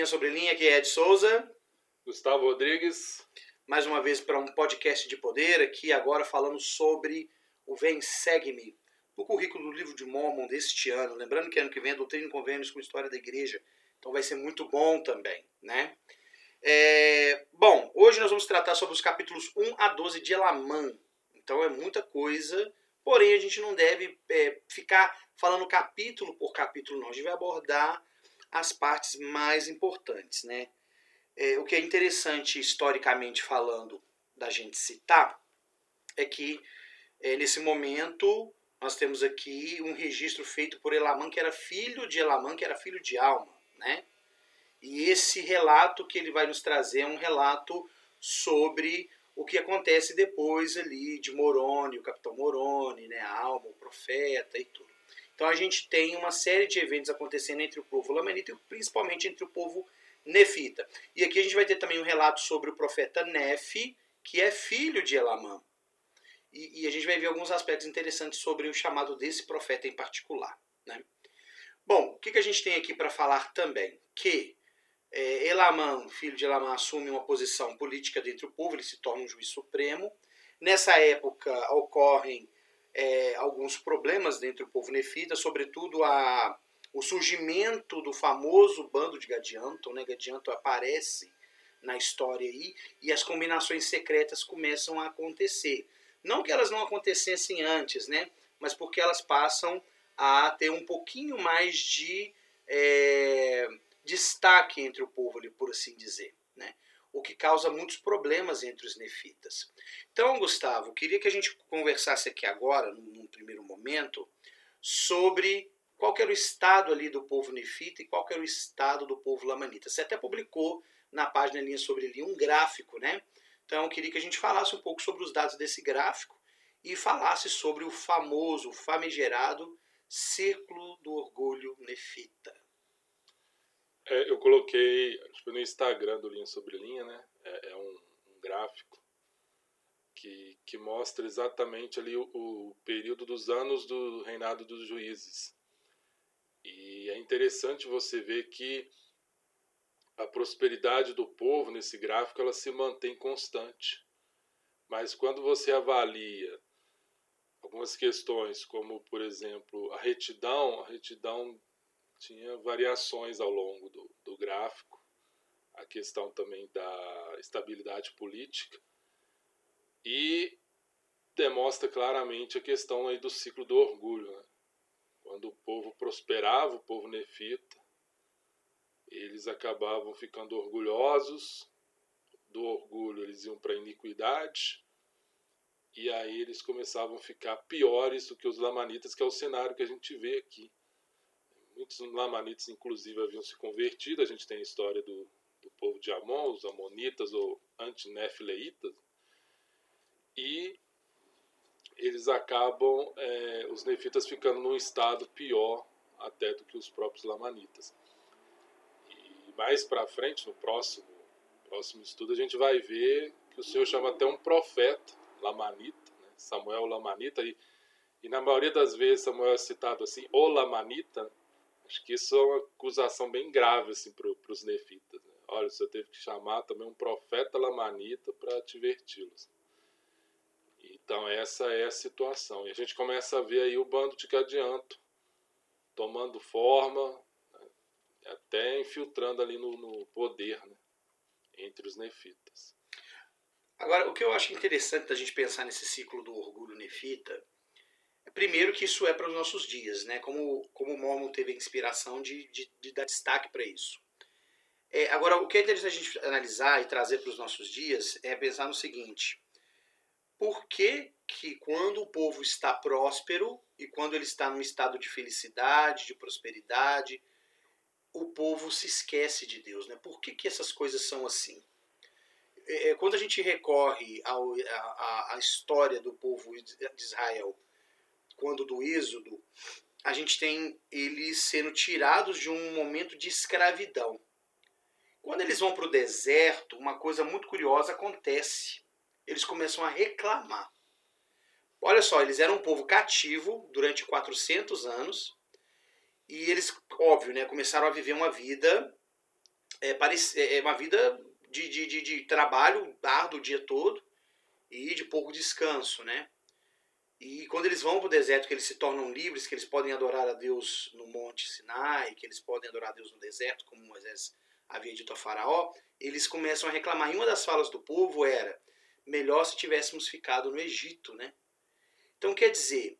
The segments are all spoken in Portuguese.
Linha Sobre Linha, aqui é Ed Souza. Gustavo Rodrigues. Mais uma vez para um podcast de poder, aqui agora falando sobre o Vem Segue-me, o currículo do livro de Mormon deste ano. Lembrando que ano que vem é Doutrina e Convênios com História da Igreja, então vai ser muito bom também, né? É, bom, hoje nós vamos tratar sobre os capítulos 1 a 12 de Elamã. Então é muita coisa, porém a gente não deve é, ficar falando capítulo por capítulo, não. A gente vai abordar as partes mais importantes, né? É, o que é interessante historicamente falando da gente citar é que é, nesse momento nós temos aqui um registro feito por Elamã, que era filho de Elamã, que era filho de Alma, né? E esse relato que ele vai nos trazer é um relato sobre o que acontece depois ali de Moroni, o capitão Moroni, né, Alma, o profeta e tudo. Então a gente tem uma série de eventos acontecendo entre o povo lamanita e principalmente entre o povo nefita. E aqui a gente vai ter também um relato sobre o profeta Nefe, que é filho de Elamã. E, e, a gente vai ver alguns aspectos interessantes sobre o chamado desse profeta em particular. Né? Bom, o que, que a gente tem aqui para falar também? Que é, Elamã, filho de Elamã, assume uma posição política dentro do povo, ele se torna um juiz supremo. Nessa época ocorrem é, alguns problemas dentro do povo nefita, sobretudo a, o surgimento do famoso bando de Gadianton. Né? Gadianton aparece na história aí e as combinações secretas começam a acontecer. Não que elas não acontecessem antes, né? mas porque elas passam a ter um pouquinho mais de é, destaque entre o povo, ali, por assim dizer. Né? O que causa muitos problemas entre os nefitas. Então, Gustavo, queria que a gente conversasse aqui agora, num primeiro momento, sobre qual era o estado ali do povo nefita e qual era o estado do povo lamanita. Você até publicou na página Linha Sobre Linha um gráfico, né? Então, queria que a gente falasse um pouco sobre os dados desse gráfico e falasse sobre o famoso, famigerado Círculo do Orgulho Nefita. É, eu coloquei no Instagram do Linha Sobre Linha, né? É, é um, um, gráfico que, que mostra exatamente ali o, o, período dos anos do reinado dos juízes. E é interessante você ver que a prosperidade do povo nesse gráfico ela se mantém constante. Mas quando você avalia algumas questões, como por exemplo a retidão, a retidão tinha variações ao longo do, do gráfico, a questão também da estabilidade política e demonstra claramente a questão aí do ciclo do orgulho. Né? Quando o povo prosperava, o povo nefita, eles acabavam ficando orgulhosos, do orgulho eles iam para a iniquidade, e aí eles começavam a ficar piores do que os lamanitas, que é o cenário que a gente vê aqui. Muitos lamanitas, inclusive, haviam se convertido. A gente tem a história do, do povo de Amon, os amonitas ou antinefileitas. E eles acabam, é, os nefitas, ficando num estado pior até do que os próprios lamanitas. E mais para frente, no próximo, próximo estudo, a gente vai ver que o Senhor chama até um profeta lamanita, né? Samuel lamanita, e, e na maioria das vezes Samuel é citado assim, o lamanita, Acho que isso é uma acusação bem grave assim, para os nefitas. Né? Olha, você teve que chamar também um profeta lamanita para adverti-los. Então essa é a situação. E a gente começa a ver aí o bando de Gadianto tomando forma, né? até infiltrando ali no, no poder né? entre os nefitas. Agora, o que eu acho interessante da gente pensar nesse ciclo do orgulho nefita Primeiro que isso é para os nossos dias, né? Como, como o Mormon teve a inspiração de, de, de dar destaque para isso. É, agora, o que é interessante a gente analisar e trazer para os nossos dias é pensar no seguinte: por que, que quando o povo está próspero e quando ele está num estado de felicidade, de prosperidade, o povo se esquece de Deus, né? Por que, que essas coisas são assim? É, quando a gente recorre à história do povo de Israel quando do Êxodo, a gente tem eles sendo tirados de um momento de escravidão. Quando eles vão para o deserto, uma coisa muito curiosa acontece. Eles começam a reclamar. Olha só, eles eram um povo cativo durante 400 anos e eles, óbvio, né, começaram a viver uma vida é, é, uma vida de, de, de, de trabalho árduo o dia todo e de pouco descanso, né? E quando eles vão para o deserto, que eles se tornam livres, que eles podem adorar a Deus no Monte Sinai, que eles podem adorar a Deus no deserto, como Moisés havia dito a Faraó, eles começam a reclamar. E uma das falas do povo era: melhor se tivéssemos ficado no Egito, né? Então quer dizer,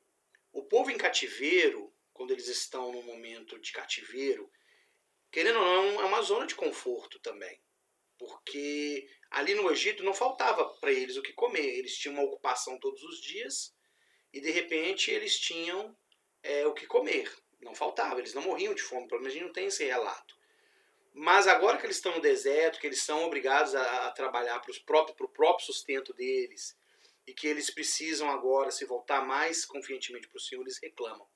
o povo em cativeiro, quando eles estão num momento de cativeiro, querendo ou não, é uma zona de conforto também. Porque ali no Egito não faltava para eles o que comer. Eles tinham uma ocupação todos os dias e de repente eles tinham é, o que comer. Não faltava, eles não morriam de fome, pelo menos a gente não tem esse relato. Mas agora que eles estão no deserto, que eles são obrigados a, a trabalhar para o próprio, próprio sustento deles, e que eles precisam agora se voltar mais confiantemente para o Senhor, eles reclamam.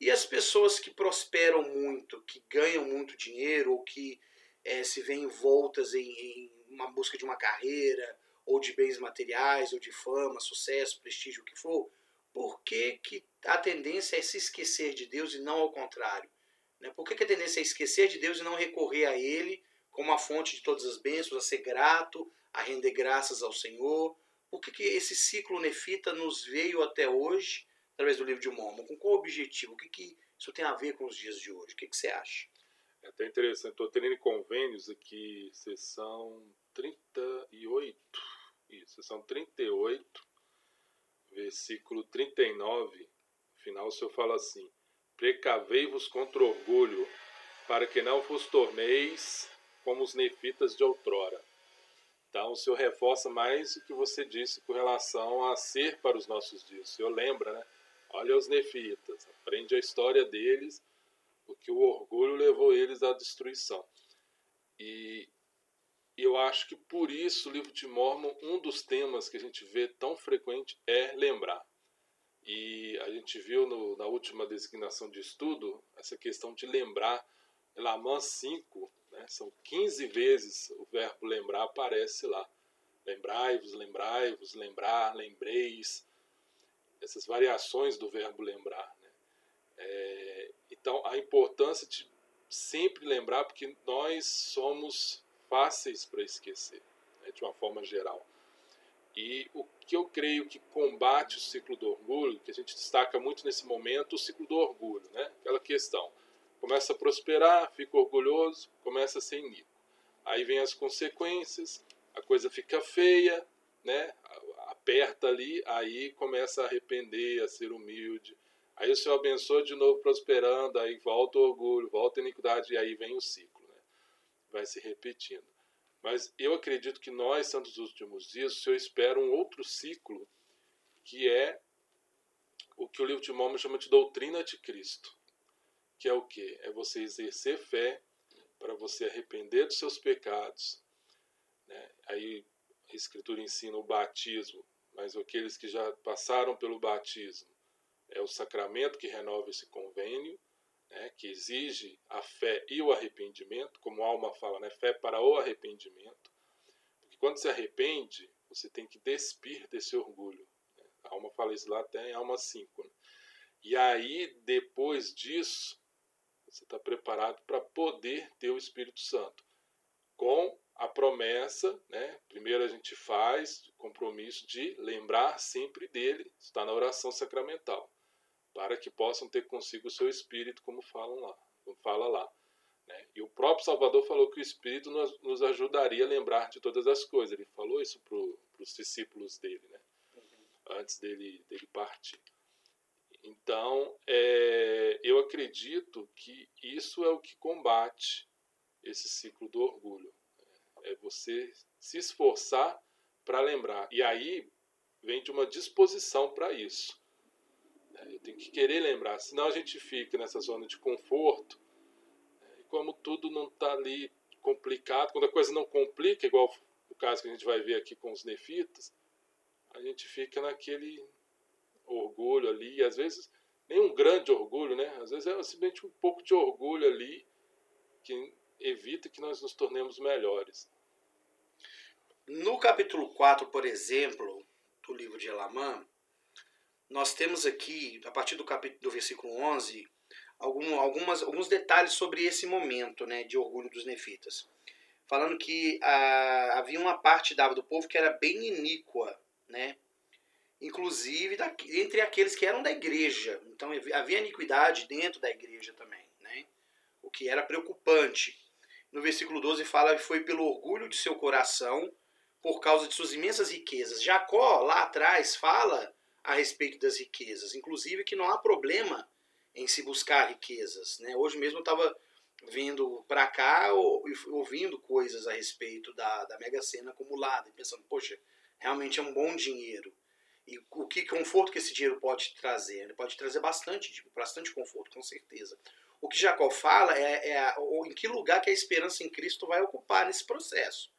E as pessoas que prosperam muito, que ganham muito dinheiro, ou que é, se veem envoltas em, em uma busca de uma carreira, ou de bens materiais, ou de fama, sucesso, prestígio, o que for, por que, que a tendência é se esquecer de Deus e não ao contrário? Né? Por que, que a tendência é esquecer de Deus e não recorrer a Ele como a fonte de todas as bênçãos, a ser grato, a render graças ao Senhor? Por que, que esse ciclo nefita nos veio até hoje através do livro de Mormon? Com qual objetivo? O que, que isso tem a ver com os dias de hoje? O que, que você acha? É até interessante. Estou tendo convênios aqui, sessão 38. Isso, sessão 38 versículo 39, final o Senhor fala assim: Precavei-vos contra o orgulho, para que não vos torneis como os nefitas de outrora. Então o Senhor reforça mais o que você disse com relação a ser para os nossos dias. O Senhor lembra, né? Olha os nefitas, aprende a história deles, porque o orgulho levou eles à destruição. E e eu acho que por isso o livro de Mormon, um dos temas que a gente vê tão frequente é lembrar. E a gente viu no, na última designação de estudo essa questão de lembrar. Lamã 5, né, são 15 vezes o verbo lembrar aparece lá. Lembrai-vos, lembrai-vos, lembrar, lembreis. Essas variações do verbo lembrar. Né? É, então, a importância de sempre lembrar, porque nós somos fáceis para esquecer, né, de uma forma geral. E o que eu creio que combate o ciclo do orgulho, que a gente destaca muito nesse momento, o ciclo do orgulho, né? aquela questão. Começa a prosperar, fica orgulhoso, começa a ser inico. Aí vem as consequências, a coisa fica feia, né? aperta ali, aí começa a arrepender, a ser humilde. Aí o Senhor abençoa de novo prosperando, aí volta o orgulho, volta a iniquidade, e aí vem o ciclo vai se repetindo. Mas eu acredito que nós, santos dos últimos dias, o Senhor espera um outro ciclo, que é o que o livro de Mormon chama de doutrina de Cristo. Que é o que? É você exercer fé para você arrepender dos seus pecados. Né? Aí a Escritura ensina o batismo, mas aqueles que já passaram pelo batismo é o sacramento que renova esse convênio né, que exige a fé e o arrependimento, como a alma fala, né, fé para o arrependimento. Porque quando se arrepende, você tem que despir desse orgulho. Né? A alma fala isso lá até em alma 5. Né? E aí, depois disso, você está preparado para poder ter o Espírito Santo. Com a promessa, né? primeiro a gente faz o compromisso de lembrar sempre dele, está na oração sacramental para que possam ter consigo o seu espírito, como falam lá, como fala lá. Né? E o próprio Salvador falou que o Espírito nos, nos ajudaria a lembrar de todas as coisas. Ele falou isso para os discípulos dele, né? Uhum. antes dele, dele partir. Então, é, eu acredito que isso é o que combate esse ciclo do orgulho. É você se esforçar para lembrar. E aí vem de uma disposição para isso. Tenho que querer lembrar, senão a gente fica nessa zona de conforto. Né? E como tudo não está ali complicado, quando a coisa não complica, igual o caso que a gente vai ver aqui com os nefitas, a gente fica naquele orgulho ali, e às vezes nem um grande orgulho, né? Às vezes é simplesmente um pouco de orgulho ali que evita que nós nos tornemos melhores. No capítulo 4, por exemplo, do livro de Elamã, nós temos aqui, a partir do capítulo do versículo 11, algum, algumas, alguns detalhes sobre esse momento né, de orgulho dos nefitas. Falando que ah, havia uma parte da, do povo que era bem iníqua, né? inclusive da, entre aqueles que eram da igreja. Então havia iniquidade dentro da igreja também, né? o que era preocupante. No versículo 12 fala que foi pelo orgulho de seu coração, por causa de suas imensas riquezas. Jacó, lá atrás, fala a respeito das riquezas, inclusive que não há problema em se buscar riquezas. Né? Hoje mesmo eu estava vindo para cá ouvindo coisas a respeito da, da Mega Sena acumulada e pensando, poxa, realmente é um bom dinheiro. E o que conforto que esse dinheiro pode trazer? Ele pode trazer bastante, tipo, bastante conforto, com certeza. O que Jacó fala é, é em que lugar que a esperança em Cristo vai ocupar nesse processo.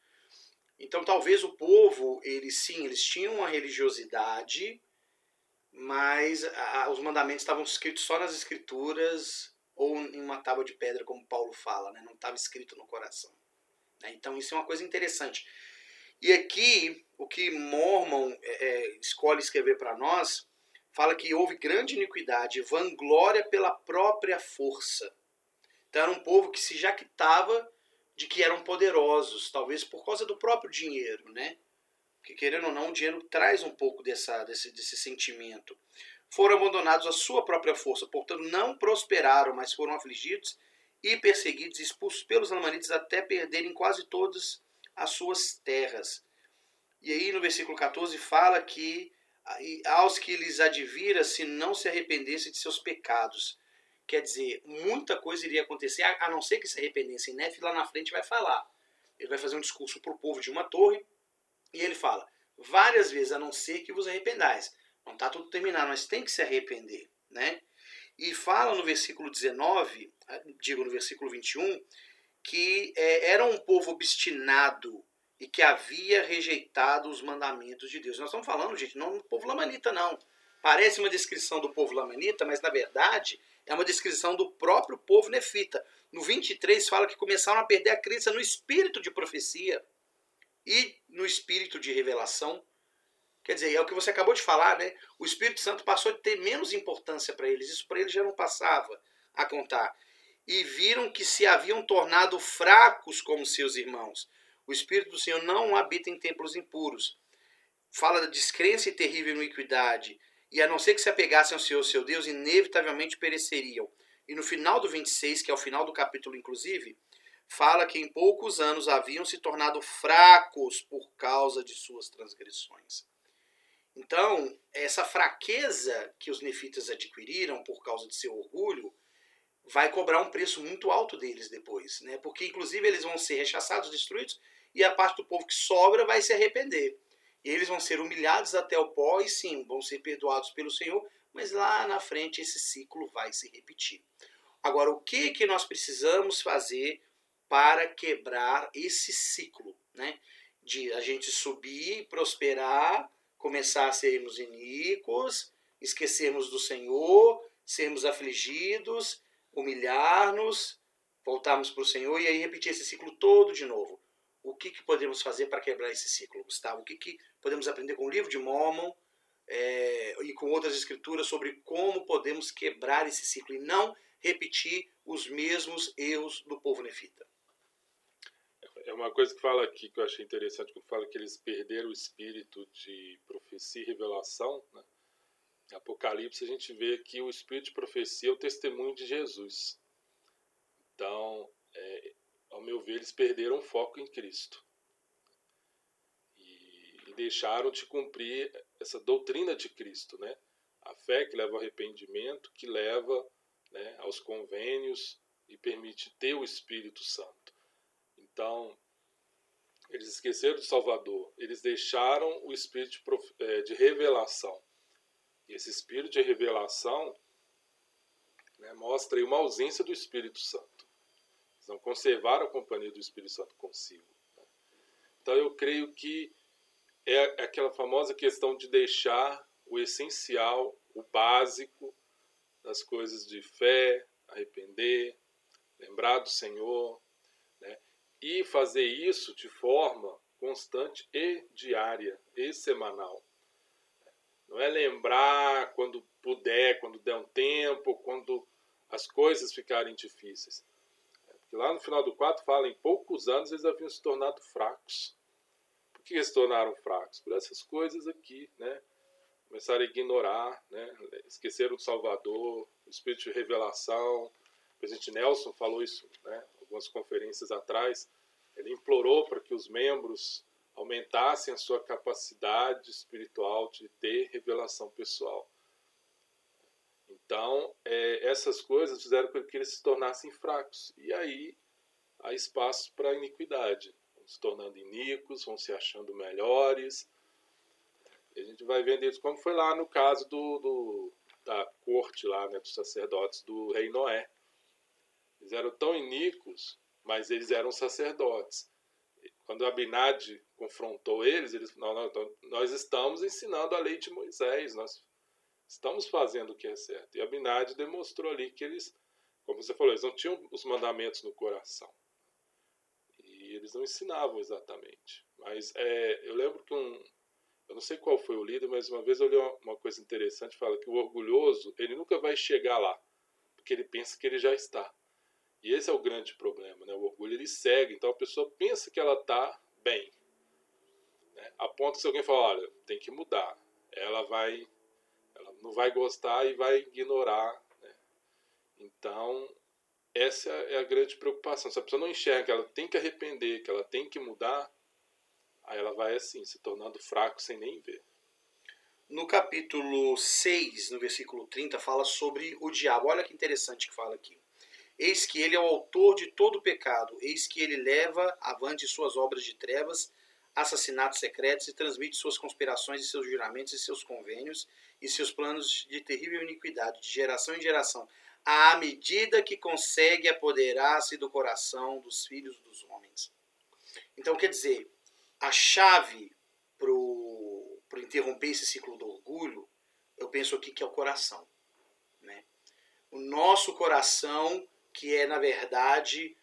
Então, talvez o povo, eles sim, eles tinham uma religiosidade, mas a, os mandamentos estavam escritos só nas escrituras ou em uma tábua de pedra, como Paulo fala, né? não estava escrito no coração. Né? Então, isso é uma coisa interessante. E aqui, o que Mormon é, é escolhe escrever para nós, fala que houve grande iniquidade, vanglória pela própria força. Então, era um povo que se jactava de que eram poderosos, talvez por causa do próprio dinheiro, né? Que querendo ou não, o dinheiro traz um pouco dessa, desse, desse sentimento. Foram abandonados à sua própria força, portanto não prosperaram, mas foram afligidos e perseguidos, expulsos pelos lamanitas até perderem quase todas as suas terras. E aí no versículo 14 fala que aos que lhes advira se não se arrependessem de seus pecados. Quer dizer, muita coisa iria acontecer, a não ser que se arrependessem. Nef lá na frente vai falar. Ele vai fazer um discurso para o povo de uma torre e ele fala várias vezes, a não ser que vos arrependais. Não está tudo terminado, mas tem que se arrepender. Né? E fala no versículo 19, digo no versículo 21, que é, era um povo obstinado e que havia rejeitado os mandamentos de Deus. Nós estamos falando, gente, não do povo lamanita, não. Parece uma descrição do povo lamanita, mas na verdade é uma descrição do próprio povo nefita. No 23 fala que começaram a perder a crença no espírito de profecia e no espírito de revelação. Quer dizer, é o que você acabou de falar, né? O Espírito Santo passou a ter menos importância para eles. Isso para eles já não passava a contar. E viram que se haviam tornado fracos como seus irmãos. O Espírito do Senhor não habita em templos impuros. Fala da descrença e terrível iniquidade. E a não ser que se apegassem ao Senhor, seu Deus, inevitavelmente pereceriam. E no final do 26, que é o final do capítulo, inclusive, fala que em poucos anos haviam se tornado fracos por causa de suas transgressões. Então, essa fraqueza que os nefitas adquiriram por causa de seu orgulho vai cobrar um preço muito alto deles depois, né? Porque inclusive eles vão ser rechaçados, destruídos, e a parte do povo que sobra vai se arrepender. E eles vão ser humilhados até o pó e sim, vão ser perdoados pelo Senhor, mas lá na frente esse ciclo vai se repetir. Agora, o que que nós precisamos fazer para quebrar esse ciclo, né? De a gente subir, prosperar, começar a sermos iníquos, esquecermos do Senhor, sermos afligidos, humilhar-nos, voltarmos para o Senhor e aí repetir esse ciclo todo de novo. O que, que podemos fazer para quebrar esse ciclo, Gustavo? O que, que podemos aprender com o livro de Mormon é, e com outras escrituras sobre como podemos quebrar esse ciclo e não repetir os mesmos erros do povo nefita? É uma coisa que fala aqui que eu achei interessante, quando fala que eles perderam o espírito de profecia e revelação. Né? Em Apocalipse a gente vê que o espírito de profecia é o testemunho de Jesus. Então, é, ao meu ver, eles perderam o foco em Cristo. E, e deixaram de cumprir essa doutrina de Cristo, né? A fé que leva ao arrependimento, que leva né, aos convênios e permite ter o Espírito Santo. Então, eles esqueceram do Salvador, eles deixaram o espírito de, é, de revelação. E esse espírito de revelação né, mostra aí uma ausência do Espírito Santo. Eles não conservaram a companhia do Espírito Santo consigo. Né? Então eu creio que é aquela famosa questão de deixar o essencial, o básico das coisas de fé, arrepender, lembrar do Senhor, e fazer isso de forma constante e diária e semanal. Não é lembrar quando puder, quando der um tempo, quando as coisas ficarem difíceis. Porque lá no final do 4 fala, em poucos anos eles haviam se tornado fracos. Por que eles se tornaram fracos? Por essas coisas aqui, né? Começaram a ignorar, né? esqueceram do Salvador, o espírito de revelação. O presidente Nelson falou isso, né? algumas conferências atrás. Ele implorou para que os membros aumentassem a sua capacidade espiritual de ter revelação pessoal. Então, é, essas coisas fizeram com que eles se tornassem fracos. E aí há espaço para a iniquidade. Vão se tornando iníquos, vão se achando melhores. E a gente vai vendo isso como foi lá no caso do, do da corte lá, né, dos sacerdotes do rei Noé. Eles eram tão iníquos, mas eles eram sacerdotes. Quando Abinadi confrontou eles, eles não, então, nós estamos ensinando a lei de Moisés, nós estamos fazendo o que é certo. E Abinadi demonstrou ali que eles, como você falou, eles não tinham os mandamentos no coração. E eles não ensinavam exatamente. Mas é, eu lembro que um, eu não sei qual foi o líder, mas uma vez eu li uma coisa interessante, fala que o orgulhoso, ele nunca vai chegar lá, porque ele pensa que ele já está. E esse é o grande problema, né? O orgulho ele segue, então a pessoa pensa que ela está bem. Né? A ponto que se alguém falar, olha, tem que mudar, ela vai ela não vai gostar e vai ignorar. Né? Então, essa é a grande preocupação. Se a pessoa não enxerga que ela tem que arrepender, que ela tem que mudar, aí ela vai assim, se tornando fraco sem nem ver. No capítulo 6, no versículo 30, fala sobre o diabo. Olha que interessante que fala aqui. Eis que ele é o autor de todo pecado, eis que ele leva avante suas obras de trevas, assassinatos secretos e transmite suas conspirações e seus juramentos e seus convênios e seus planos de terrível iniquidade, de geração em geração, à medida que consegue apoderar-se do coração dos filhos dos homens. Então, quer dizer, a chave para interromper esse ciclo do orgulho, eu penso aqui que é o coração. Né? O nosso coração, que é, na verdade,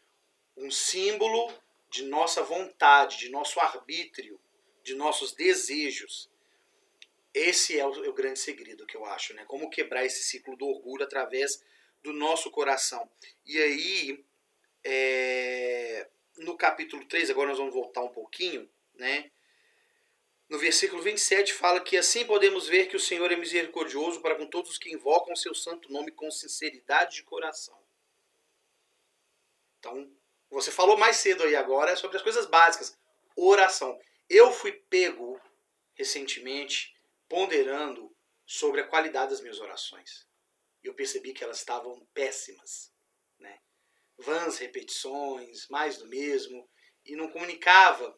um símbolo de nossa vontade, de nosso arbítrio, de nossos desejos. Esse é o, é o, grande segredo que eu acho, né? Como quebrar esse ciclo do orgulho através do nosso coração. E aí, é, no capítulo 3, agora nós vamos voltar um pouquinho, né? No versículo 27 fala que assim podemos ver que o Senhor é misericordioso para com todos os que invocam o seu santo nome com sinceridade de coração. Então, você falou mais cedo aí agora sobre as coisas básicas. Oração. Eu fui pego recentemente ponderando sobre a qualidade das minhas orações. E eu percebi que elas estavam péssimas. Né? Vãs repetições, mais do mesmo, e não comunicava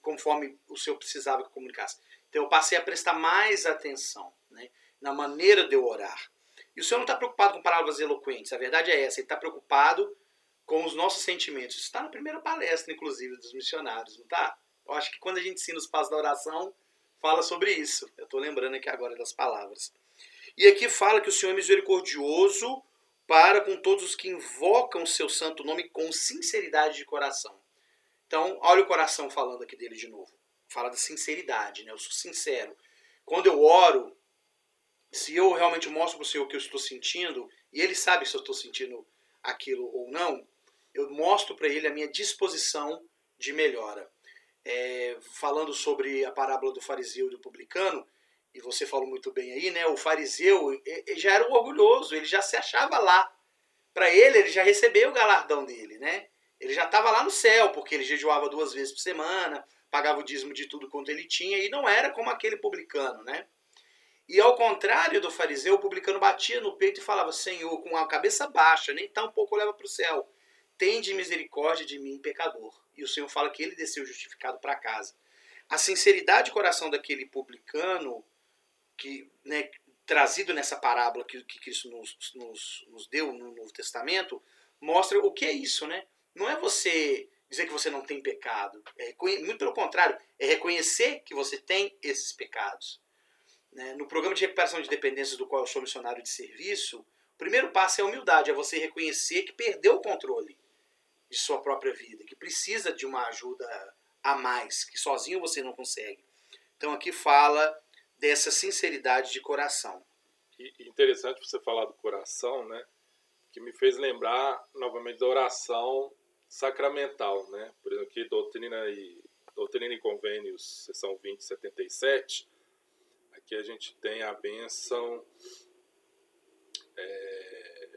conforme o Senhor precisava que comunicasse. Então eu passei a prestar mais atenção né, na maneira de eu orar. E o Senhor não está preocupado com palavras eloquentes, a verdade é essa, Ele está preocupado com os nossos sentimentos. Isso está na primeira palestra, inclusive, dos missionários, não está? Eu acho que quando a gente ensina os passos da oração, fala sobre isso. Eu estou lembrando aqui agora das palavras. E aqui fala que o Senhor é misericordioso para com todos os que invocam o seu santo nome com sinceridade de coração. Então, olha o coração falando aqui dele de novo. Fala da sinceridade, né? Eu sou sincero. Quando eu oro, se eu realmente mostro para o Senhor o que eu estou sentindo, e Ele sabe se eu estou sentindo aquilo ou não, eu mostro para Ele a minha disposição de melhora. É, falando sobre a parábola do fariseu e do publicano, e você falou muito bem aí, né? O fariseu já era orgulhoso, ele já se achava lá. Para ele, ele já recebeu o galardão dele, né? Ele já estava lá no céu, porque ele jejuava duas vezes por semana, pagava o dízimo de tudo quanto ele tinha, e não era como aquele publicano, né? E ao contrário do fariseu, o publicano batia no peito e falava: Senhor, com a cabeça baixa, nem tão pouco leva para o céu. Tende misericórdia de mim, pecador. E o Senhor fala que ele desceu justificado para casa. A sinceridade de coração daquele publicano, que né, trazido nessa parábola que, que Cristo nos, nos, nos deu no Novo Testamento, mostra o que é isso, né? não é você dizer que você não tem pecado. É muito pelo contrário, é reconhecer que você tem esses pecados. Né? No programa de recuperação de dependências do qual eu sou missionário de serviço, o primeiro passo é a humildade, é você reconhecer que perdeu o controle de sua própria vida, que precisa de uma ajuda a mais, que sozinho você não consegue. Então aqui fala dessa sinceridade de coração. E interessante você falar do coração, né? que me fez lembrar novamente da oração sacramental, né? Por exemplo, aqui doutrina e doutrina e convênios, seção 2077, aqui a gente tem a benção é,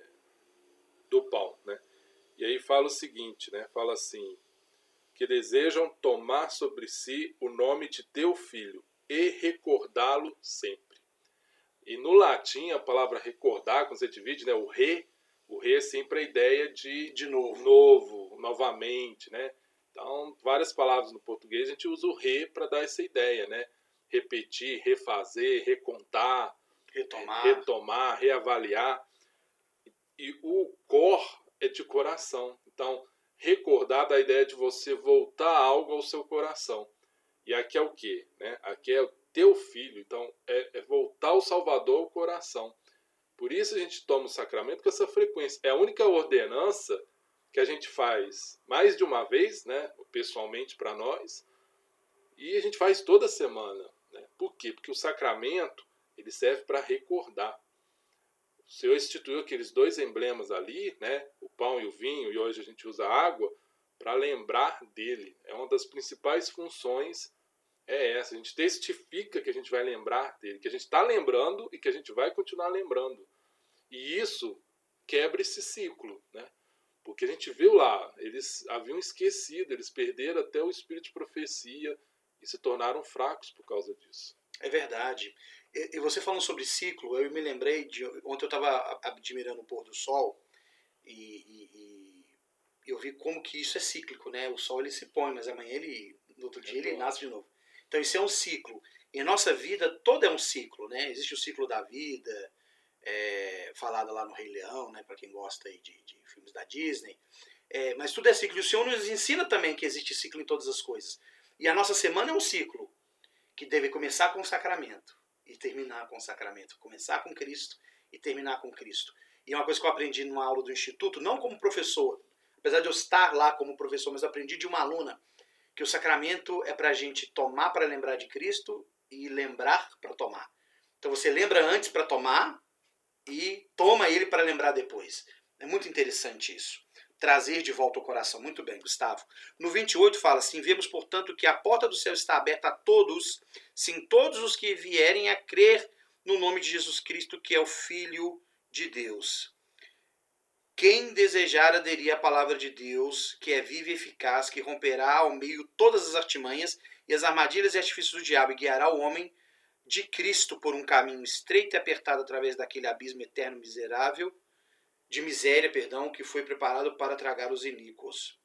do pão, né? E aí fala o seguinte, né? Fala assim, que desejam tomar sobre si o nome de teu filho e recordá-lo sempre. E no latim, a palavra recordar, quando você divide, né, o re, o re é sempre a ideia de, de novo. novo, novamente, né? Então, várias palavras no português a gente usa o re para dar essa ideia, né? Repetir, refazer, recontar, retomar, retomar reavaliar. E o cor é de coração. Então, recordar da ideia de você voltar algo ao seu coração. E aqui é o que? Né? Aqui é o teu filho. Então, é, é, voltar o Salvador ao coração. Por isso a gente toma o sacramento com essa frequência. É a única ordenança que a gente faz mais de uma vez, né? pessoalmente para nós, e a gente faz toda semana. Né? Por quê? Porque o sacramento ele serve para recordar. O Senhor instituiu aqueles dois emblemas ali, né? o pão e o vinho, e hoje a gente usa água, para lembrar dele. É uma das principais funções é essa. A gente testifica que a gente vai lembrar dele, que a gente está lembrando e que a gente vai continuar lembrando. E isso quebra esse ciclo, né? Porque a gente viu lá, eles haviam esquecido, eles perderam até o espírito de profecia e se tornaram fracos por causa disso. É verdade. E, você falando sobre ciclo, eu me lembrei de. Ontem eu estava admirando o pôr do sol e, e, e, eu vi como que isso é cíclico, né? O sol ele se põe, mas amanhã ele. No outro dia ele nasce de novo. Então isso é um ciclo. E a nossa vida toda é um ciclo, né? Existe o ciclo da vida, é, falada lá no Rei Leão, né? Para quem gosta aí de, de filmes da Disney. É, mas tudo é ciclo. E o Senhor nos ensina também que existe ciclo em todas as coisas. E a nossa semana é um ciclo que deve começar com o sacramento e terminar com o sacramento. Começar com Cristo e terminar com Cristo. E é uma coisa que eu aprendi numa aula do Instituto, não como professor, apesar de eu estar lá como professor, mas aprendi de uma aluna que o sacramento é para a gente tomar para lembrar de Cristo e lembrar para tomar. Então você lembra antes para tomar e toma ele para lembrar depois. É muito interessante isso. Trazer de volta o coração. Muito bem, Gustavo. No 28 fala assim: Vemos, portanto, que a porta do céu está aberta a todos, sim, todos os que vierem a crer no nome de Jesus Cristo, que é o Filho de Deus. Quem desejar aderir à palavra de Deus, que é viva e eficaz, que romperá ao meio todas as artimanhas e as armadilhas e artifícios do diabo e guiará o homem de Cristo por um caminho estreito e apertado através daquele abismo eterno miserável, de miséria, perdão, que foi preparado para tragar os iníquos.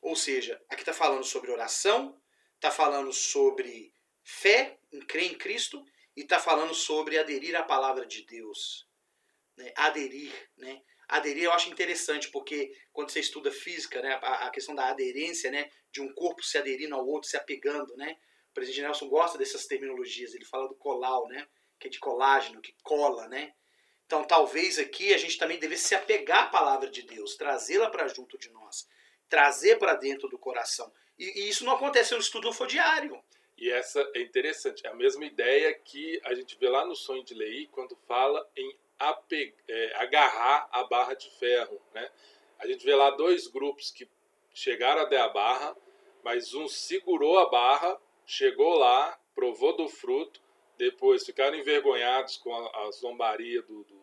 Ou seja, aqui está falando sobre oração, está falando sobre fé, em crer em Cristo, e está falando sobre aderir à palavra de Deus. Né? Aderir, né? aderir eu acho interessante, porque quando você estuda física, né, a, questão da aderência, né, de um corpo se aderindo ao outro, se apegando, né, o presidente Nelson gosta dessas terminologias, ele fala do colau, né, que é de colágeno, que cola, né, então talvez aqui a gente também devesse se apegar à palavra de Deus, trazê-la para junto de nós, trazer para dentro do coração, e, e, isso não acontece no estudo diário. E essa é interessante, é a mesma ideia que a gente vê lá no Sonho de Lei, quando fala em é, agarrar a barra de ferro. Né? A gente vê lá dois grupos que chegaram até a barra, mas um segurou a barra, chegou lá, provou do fruto, depois ficaram envergonhados com a, a zombaria do, do,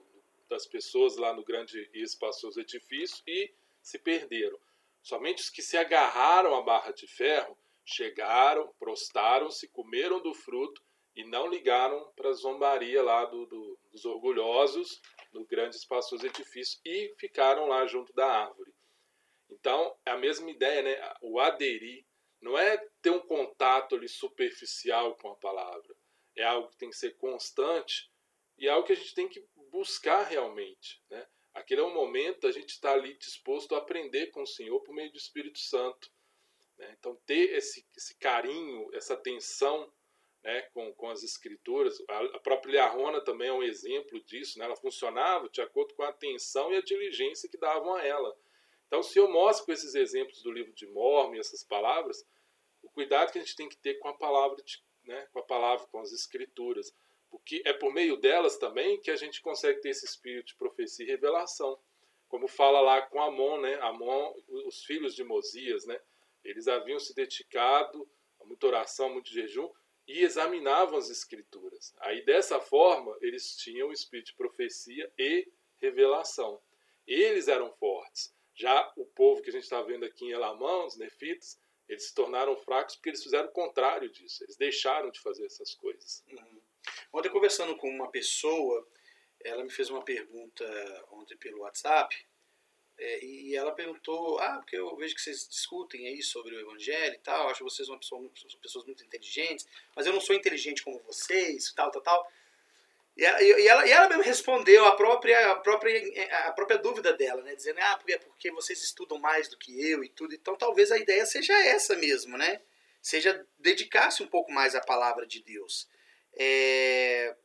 das pessoas lá no grande e espaçoso edifício e se perderam. Somente os que se agarraram à barra de ferro chegaram, prostaram-se, comeram do fruto e não ligaram para a zombaria lá do, do, dos orgulhosos no grande espaçoso edifício e ficaram lá junto da árvore. Então, é a mesma ideia, né? O aderir não é ter um contato ali superficial com a palavra. É algo que tem que ser constante e é algo que a gente tem que buscar realmente, né? Aquele é o momento da gente estar ali disposto a aprender com o Senhor por meio do Espírito Santo. Né? Então, ter esse, esse carinho, essa atenção né, com, com as escrituras. A, própria Liarrona também é um exemplo disso. Né? Ela funcionava de acordo com a atenção e a diligência que davam a ela. Então, se eu mostro com esses exemplos do livro de Mormon, essas palavras, o cuidado que a gente tem que ter com a palavra, de, né, com a palavra, com as escrituras, porque é por meio delas também que a gente consegue ter esse espírito de profecia e revelação. como fala lá com Amon, né? Amon, os filhos de Mosias, né? Eles haviam se dedicado a muita oração, muito jejum e examinavam as escrituras. Aí dessa forma, eles tinham o espírito de profecia e revelação. Eles eram fortes. Já o povo que a gente está vendo aqui em Elamão, os nefitas, eles se tornaram fracos porque eles fizeram o contrário disso. Eles deixaram de fazer essas coisas. Uhum. Ontem, conversando com uma pessoa, ela me fez uma pergunta ontem pelo WhatsApp, é, e ela perguntou, ah, porque eu vejo que vocês discutem aí sobre o evangelho e tal, acho vocês uma pessoa, pessoas muito inteligentes, mas eu não sou inteligente como vocês, tal, tal, tal. E ela, e ela, e ela mesmo respondeu a própria, a, própria, a própria dúvida dela, né? Dizendo, ah, porque, porque vocês estudam mais do que eu e tudo. Então talvez a ideia seja essa mesmo, né? Seja dedicar-se um pouco mais à palavra de Deus. É...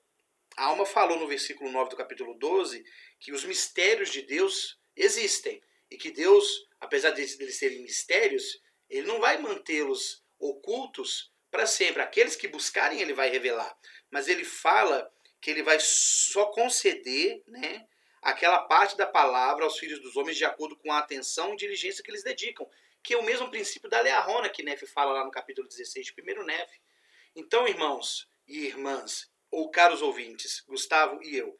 A Alma falou no versículo 9 do capítulo 12 que os mistérios de Deus existem. E que Deus, apesar de eles serem mistérios, ele não vai mantê-los ocultos para sempre. Aqueles que buscarem, ele vai revelar. Mas ele fala que ele vai só conceder né, aquela parte da palavra aos filhos dos homens de acordo com a atenção e diligência que eles dedicam. Que é o mesmo princípio da Learrona que Nefe fala lá no capítulo 16 de 1 Nefe. Então, irmãos e irmãs, ou caros ouvintes, Gustavo e eu,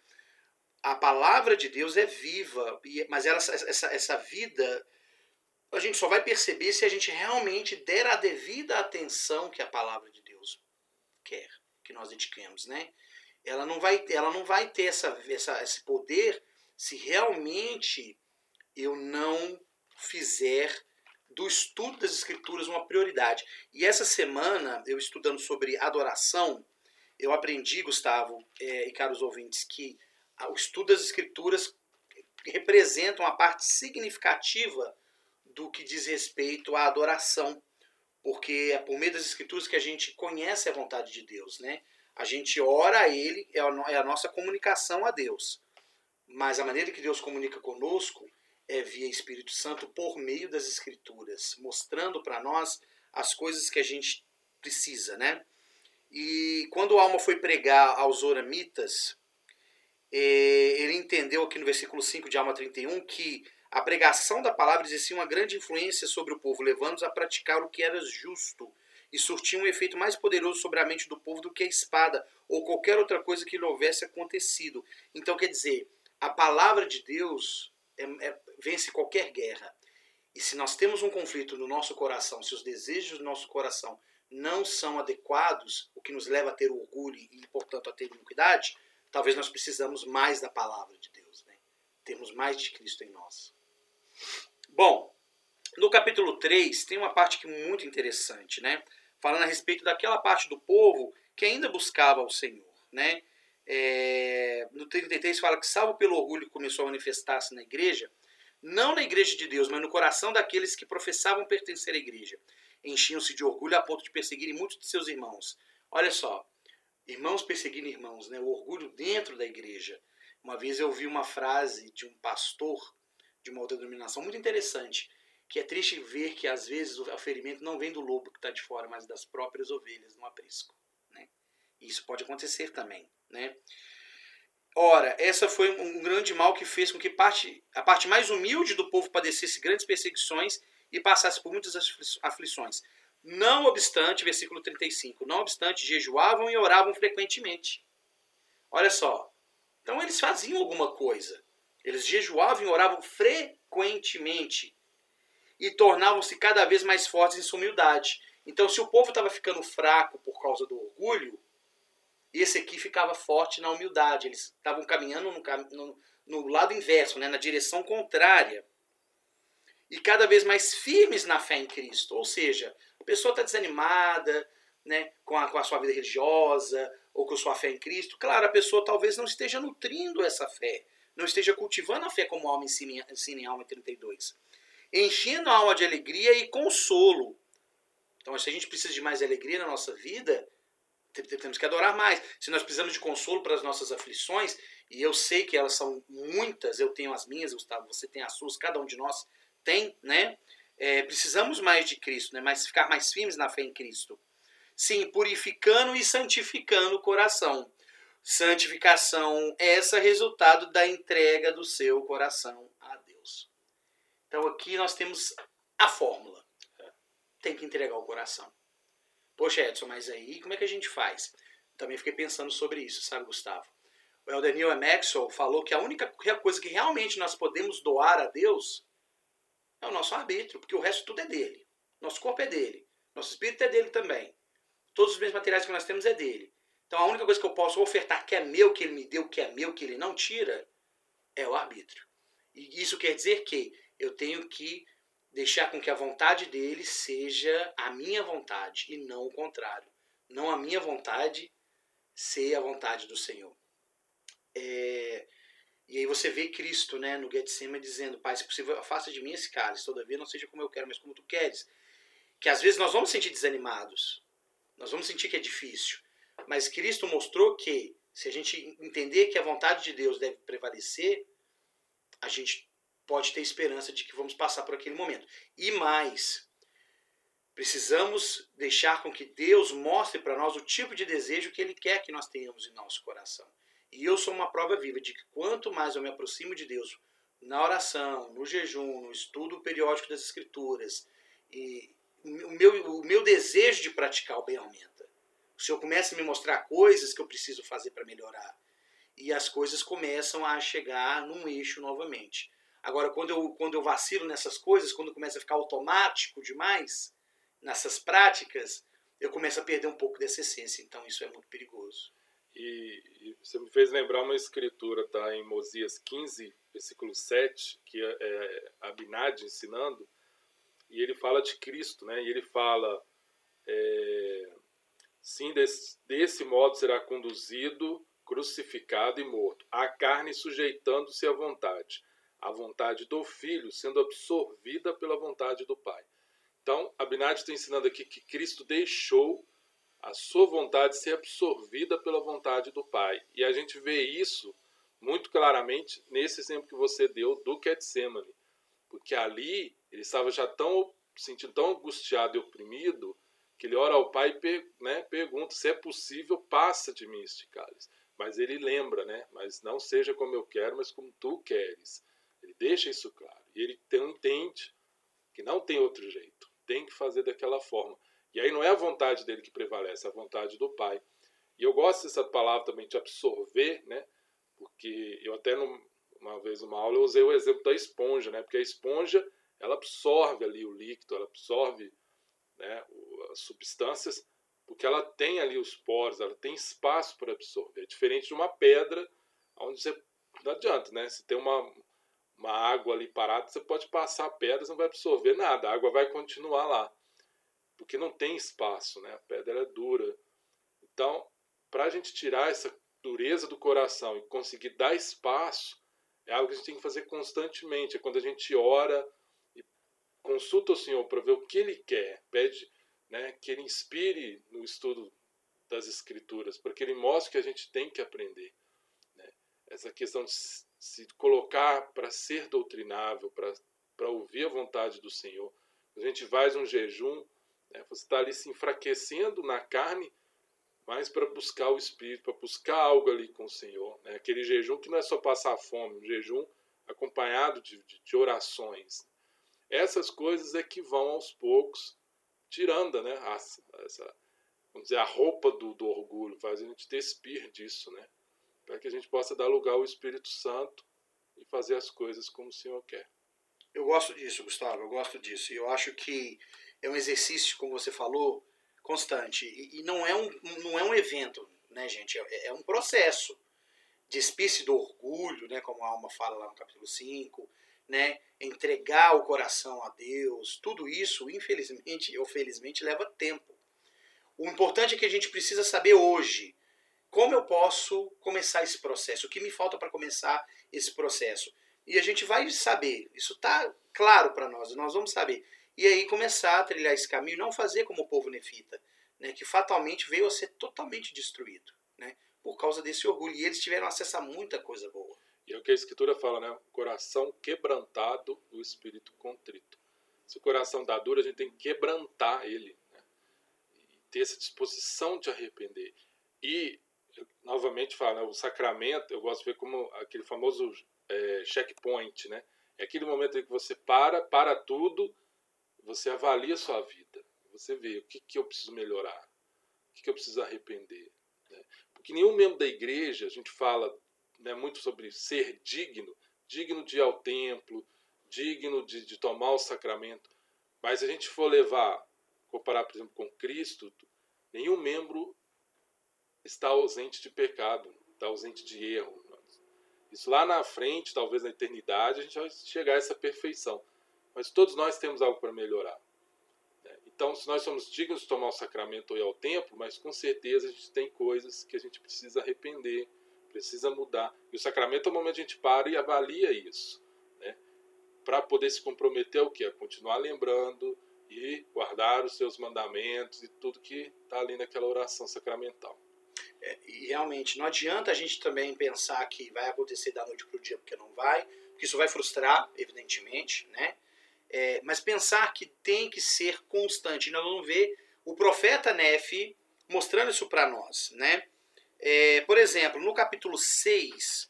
a palavra de Deus é viva, mas ela, essa, essa vida a gente só vai perceber se a gente realmente der a devida atenção que a palavra de Deus quer que nós dediquemos, né? ela não vai, ela não vai ter essa, essa, esse poder se realmente eu não fizer do estudo das escrituras uma prioridade. E essa semana, eu estudando sobre adoração, eu aprendi, Gustavo é, e caros ouvintes, que o estudo das escrituras representa uma parte significativa do que diz respeito à adoração, porque é por meio das escrituras que a gente conhece a vontade de Deus, né? A gente ora a Ele, é, é a nossa comunicação a Deus. Mas a maneira que Deus comunica conosco é via Espírito Santo por meio das Escrituras, mostrando para nós as coisas que a gente precisa, né? E quando Alma foi pregar aos oramitas, é, ele entendeu aqui no versículo 5 de Alma 31 que a pregação da palavra exercia uma grande influência sobre o povo, levando-os a praticar o que era justo e surtia um efeito mais poderoso sobre a mente do povo do que a espada ou qualquer outra coisa que lhe houvesse acontecido. Então, quer dizer, a palavra de Deus é, é, vence qualquer guerra. E se nós temos um conflito no nosso coração, se os desejos do nosso coração não são adequados, o que nos leva a ter orgulho e, portanto, a ter iniquidade, talvez nós precisamos mais da palavra de Deus. Né? Temos mais de Cristo em nós. Bom, no capítulo 3 tem uma parte que é muito interessante, né? falando a respeito daquela parte do povo que ainda buscava o Senhor. Né? É, no 33 fala que, salvo pelo orgulho começou a manifestar-se na igreja, não na igreja de Deus, mas no coração daqueles que professavam pertencer à igreja, enchiam-se de orgulho a ponto de perseguirem muitos de seus irmãos. Olha só, irmãos perseguindo irmãos, né? o orgulho dentro da igreja. Uma vez eu vi uma frase de um pastor de uma outra denominação muito interessante que é triste ver que às vezes o ferimento não vem do lobo que está de fora, mas das próprias ovelhas no aprisco. Né? Isso pode acontecer também. Né? Ora, essa foi um grande mal que fez com que parte, a parte mais humilde do povo padecesse grandes perseguições e passasse por muitas aflições. Não obstante, versículo 35, não obstante, jejuavam e oravam frequentemente. Olha só. Então eles faziam alguma coisa. Eles jejuavam e oravam frequentemente e tornavam-se cada vez mais fortes em sua humildade. Então, se o povo estava ficando fraco por causa do orgulho, esse aqui ficava forte na humildade. Eles estavam caminhando no, no, no lado inverso, né, na direção contrária. E cada vez mais firmes na fé em Cristo. Ou seja, a pessoa está desanimada né, com, a, com a sua vida religiosa ou com a sua fé em Cristo. Claro, a pessoa talvez não esteja nutrindo essa fé, não esteja cultivando a fé como a alma ensina, ensina em Alma 32 enchendo a alma de alegria e consolo. Então, se a gente precisa de mais alegria na nossa vida, temos que adorar mais. Se nós precisamos de consolo para as nossas aflições, e eu sei que elas são muitas, eu tenho as minhas, Gustavo, você tem as suas, cada um de nós tem, né? É, precisamos mais de Cristo, né? Mas ficar mais firmes na fé em Cristo. Sim, purificando e santificando o coração. Santificação, essa é resultado da entrega do seu coração a Deus. Então aqui nós temos a fórmula. Tem que entregar o coração. Poxa, Edson, mas aí como é que a gente faz? Também fiquei pensando sobre isso, sabe, Gustavo? O Elder Maxwell falou que a única coisa que realmente nós podemos doar a Deus é o nosso arbítrio, porque o resto tudo é dele. Nosso corpo é dele, nosso espírito é dele também. Todos os bens materiais que nós temos é dele. Então a única coisa que eu posso ofertar que é meu, que ele me deu, que é meu, que ele não tira, é o arbítrio. E isso quer dizer que eu tenho que deixar com que a vontade dele seja a minha vontade e não o contrário. Não a minha vontade ser a vontade do Senhor. É, e aí você vê Cristo né, no Getsemane dizendo, Pai, se possível, afasta de mim esse cálice, todavia não seja como eu quero, mas como tu queres. Que às vezes nós vamos sentir desanimados, nós vamos sentir que é difícil, mas Cristo mostrou que se a gente entender que a vontade de Deus deve prevalecer, a gente pode ter esperança de que vamos passar por aquele momento. E mais, precisamos deixar com que Deus mostre para nós o tipo de desejo que Ele quer que nós tenhamos em nosso coração. E eu sou uma prova viva de que quanto mais eu me aproximo de Deus na oração, no jejum, no estudo periódico das Escrituras, e o meu, o meu desejo de praticar o bem aumenta. O Senhor começa a me mostrar coisas que eu preciso fazer para melhorar. E as coisas começam a chegar num eixo novamente. Agora, quando eu, quando eu vacilo nessas coisas, quando começa a ficar automático demais, nessas práticas, eu começo a perder um pouco dessa essência. Então, isso é muito perigoso. E, e você me fez lembrar uma escritura, tá? Em Mosias 15, versículo 7, que é, é Abinad ensinando, e ele fala de Cristo, né? E ele fala, é, sim, desse, desse modo será conduzido, crucificado e morto, a carne sujeitando-se à vontade a vontade do filho sendo absorvida pela vontade do pai. Então, Abinadi está ensinando aqui que Cristo deixou a sua vontade ser absorvida pela vontade do pai. E a gente vê isso muito claramente nesse exemplo que você deu do Getsemane. Porque ali ele estava já tão sentindo tão angustiado e oprimido que ele ora ao pai e né, pergunta se é possível, passa de mim este cálice. Mas ele lembra, né? Mas não seja como eu quero, mas como tu queres. Ele deixa isso claro. E ele entende que não tem outro jeito. Tem que fazer daquela forma. E aí não é a vontade dele que prevalece, é a vontade do Pai. E eu gosto dessa palavra também de absorver, né? Porque eu até uma vez numa aula eu usei o exemplo da esponja, né? Porque a esponja ela absorve ali o líquido, ela absorve né, as substâncias, porque ela tem ali os poros, ela tem espaço para absorver. É diferente de uma pedra, onde você não adianta, né? Se tem uma, uma água ali parada, você pode passar pedras, não vai absorver nada, a água vai continuar lá, porque não tem espaço, né? A pedra é dura. Então, para a gente tirar essa dureza do coração e conseguir dar espaço, é algo que a gente tem que fazer constantemente. É quando a gente ora e consulta o Senhor para ver o que Ele quer, pede né, que Ele inspire no estudo das Escrituras, para que Ele mostre que a gente tem que aprender. Né? Essa questão de se colocar para ser doutrinável, para ouvir a vontade do Senhor. A gente faz um jejum, né, você está ali se enfraquecendo na carne, mas para buscar o Espírito, para buscar algo ali com o Senhor. Né? Aquele jejum que não é só passar fome, um jejum acompanhado de, de, de orações. Essas coisas é que vão aos poucos tirando né, a, essa, vamos dizer, a roupa do, do orgulho, faz a gente despir disso, né? para que a gente possa dar lugar ao Espírito Santo e fazer as coisas como o Senhor quer. Eu gosto disso, Gustavo, eu gosto disso. E eu acho que é um exercício, como você falou, constante. E, não, é um, não é um evento, né, gente? É, é um processo. Despir-se do orgulho, né, como a alma fala lá no capítulo 5, né, entregar o coração a Deus, tudo isso, infelizmente ou felizmente, leva tempo. O importante é que a gente precisa saber hoje como eu posso começar esse processo? O que me falta para começar esse processo? E a gente vai saber, isso está claro para nós, nós vamos saber. E aí começar a trilhar esse caminho, não fazer como o povo nefita, né, que fatalmente veio a ser totalmente destruído, né, por causa desse orgulho. E eles tiveram acesso a muita coisa boa. E é o que a Escritura fala, né? Coração quebrantado, o espírito contrito. Se o coração dá duro, a gente tem que quebrantar ele. Né? E ter essa disposição de arrepender. E novamente falo, né, o sacramento, eu gosto de ver como aquele famoso é, checkpoint, né? É aquele momento em que você para, para tudo, você avalia a sua vida. Você vê o que, que eu preciso melhorar, o que, que eu preciso arrepender. Né? Porque nenhum membro da igreja, a gente fala né, muito sobre ser digno, digno de ir ao templo, digno de, de tomar o sacramento. Mas se a gente for levar, comparar, por exemplo, com Cristo, nenhum membro está ausente de pecado, está ausente de erro. Isso lá na frente, talvez na eternidade, a gente vai chegar a essa perfeição. Mas todos nós temos algo para melhorar. Né? Então, se nós somos dignos de tomar o sacramento ir ao templo, mas com certeza a gente tem coisas que a gente precisa arrepender, precisa mudar. E o sacramento é o momento que a gente para e avalia isso. Né? Para poder se comprometer ao quê? A continuar lembrando e guardar os seus mandamentos e tudo que está ali naquela oração sacramental. É, e realmente não adianta a gente também pensar que vai acontecer da noite para o dia, porque não vai, porque isso vai frustrar, evidentemente, né? É, mas pensar que tem que ser constante. Nós vamos ver o profeta Nefe mostrando isso para nós, né? É, por exemplo, no capítulo 6,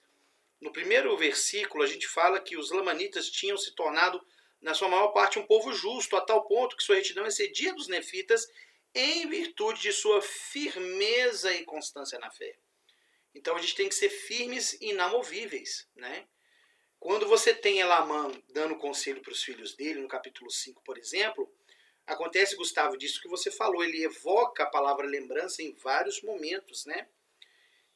no primeiro versículo, a gente fala que os lamanitas tinham se tornado, na sua maior parte, um povo justo, a tal ponto que sua retidão excedia dos nefitas em virtude de sua firmeza e constância na fé. Então a gente tem que ser firmes e inamovíveis, né? Quando você tem Elamã dando conselho para os filhos dele, no capítulo 5, por exemplo, acontece, Gustavo, disso que você falou, ele evoca a palavra lembrança em vários momentos, né?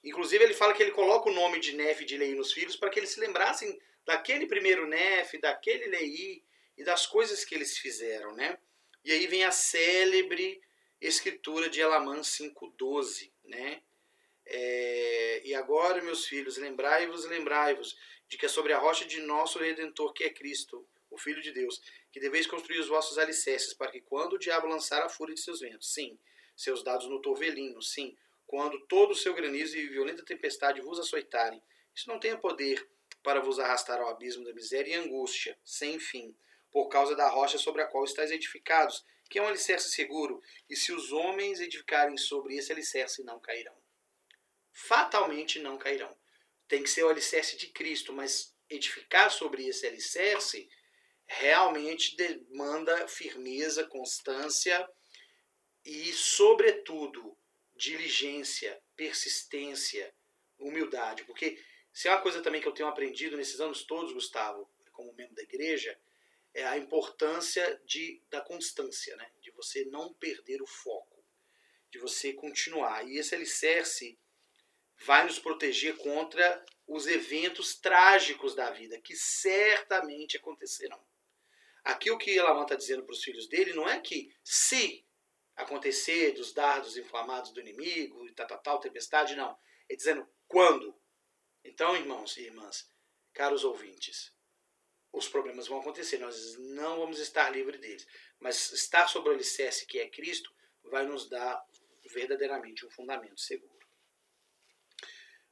Inclusive ele fala que ele coloca o nome de Nefe de Lei nos filhos para que eles se lembrassem daquele primeiro Nefe, daquele Lei e das coisas que eles fizeram, né? E aí vem a célebre escritura de Elamã 5,12, né? É, e agora, meus filhos, lembrai-vos, lembrai-vos de que é sobre a rocha de nosso Redentor, que é Cristo, o Filho de Deus, que deveis construir os vossos alicerces, para que quando o diabo lançar a fúria de seus ventos, sim, seus dados no torvelinho, sim, quando todo o seu granizo e violenta tempestade vos açoitarem, isso não tenha poder para vos arrastar ao abismo da miséria e angústia, sem fim, por causa da rocha sobre a qual estáis edificados, que é um alicerce seguro, e se os homens edificarem sobre esse alicerce, não cairão. Fatalmente não cairão. Tem que ser o alicerce de Cristo, mas edificar sobre esse alicerce realmente demanda firmeza, constância e, sobretudo, diligência, persistência, humildade. Porque se é uma coisa também que eu tenho aprendido nesses anos todos, Gustavo, como membro da igreja, é a importância de, da constância, né? de você não perder o foco, de você continuar. E esse alicerce vai nos proteger contra os eventos trágicos da vida, que certamente acontecerão. Aqui o que Elamã está dizendo para os filhos dele não é que se acontecer dos dardos inflamados do inimigo e tal, tal, tal, tempestade, não. É dizendo quando. Então, irmãos e irmãs, caros ouvintes, os problemas vão acontecer, nós não vamos estar livres deles. Mas estar sobre o alicerce que é Cristo vai nos dar verdadeiramente um fundamento seguro.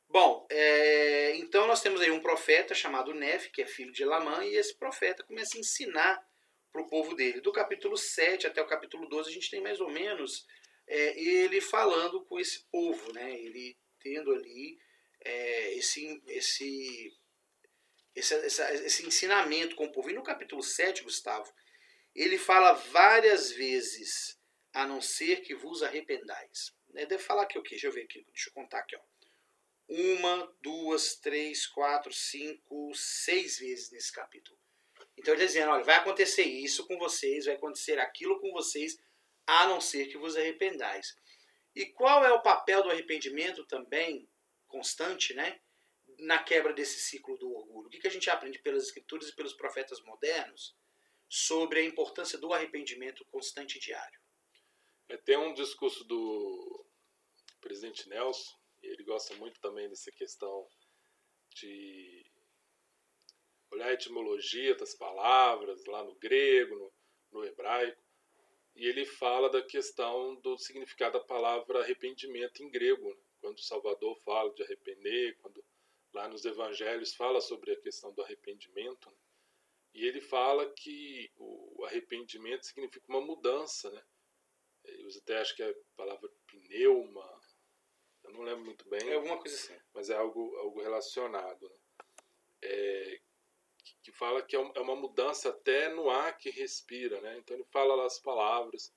Bom, é, então nós temos aí um profeta chamado Nef, que é filho de Elamã, e esse profeta começa a ensinar para o povo dele. Do capítulo 7 até o capítulo 12, a gente tem mais ou menos é, ele falando com esse povo, né? ele tendo ali é, esse, esse esse, esse ensinamento com o povo. E no capítulo 7, Gustavo, ele fala várias vezes, a não ser que vos arrependais. Né, deve falar aqui o quê? Deixa eu ver aqui, deixa eu contar aqui. Ó. Uma, duas, três, quatro, cinco, seis vezes nesse capítulo. Então ele está dizendo, olha, vai acontecer isso com vocês, vai acontecer aquilo com vocês, a não ser que vos arrependais. E qual é o papel do arrependimento também constante, né? na quebra desse ciclo do orgulho? O que, a gente aprende pelas escrituras e pelos profetas modernos sobre a importância do arrependimento constante e diário? É, tem um discurso do presidente Nelson, ele gosta muito também dessa questão de olhar a etimologia das palavras lá no grego, no, no hebraico, e ele fala da questão do significado da palavra arrependimento em grego. Né? Quando o Salvador fala de arrepender, quando lá nos evangelhos fala sobre a questão do arrependimento, né? e ele fala que o arrependimento significa uma mudança, né? Eu até acho que é a palavra pneuma, eu não lembro muito bem. É alguma coisa assim. Mas é algo, algo relacionado. Né? É, que fala que é, é uma mudança até no ar que respira, né? Então ele fala lá as palavras,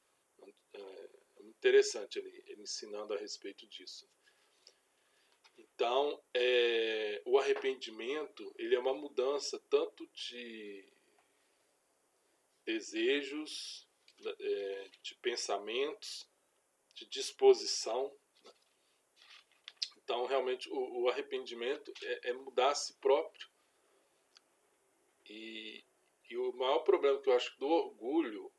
é, é interessante ele, ele ensinando a respeito disso. Então, é, o arrependimento ele é uma mudança tanto de desejos, é, de pensamentos, de disposição. Então, realmente, o, o arrependimento é, é, mudar a si próprio. E, e o maior problema que eu acho do orgulho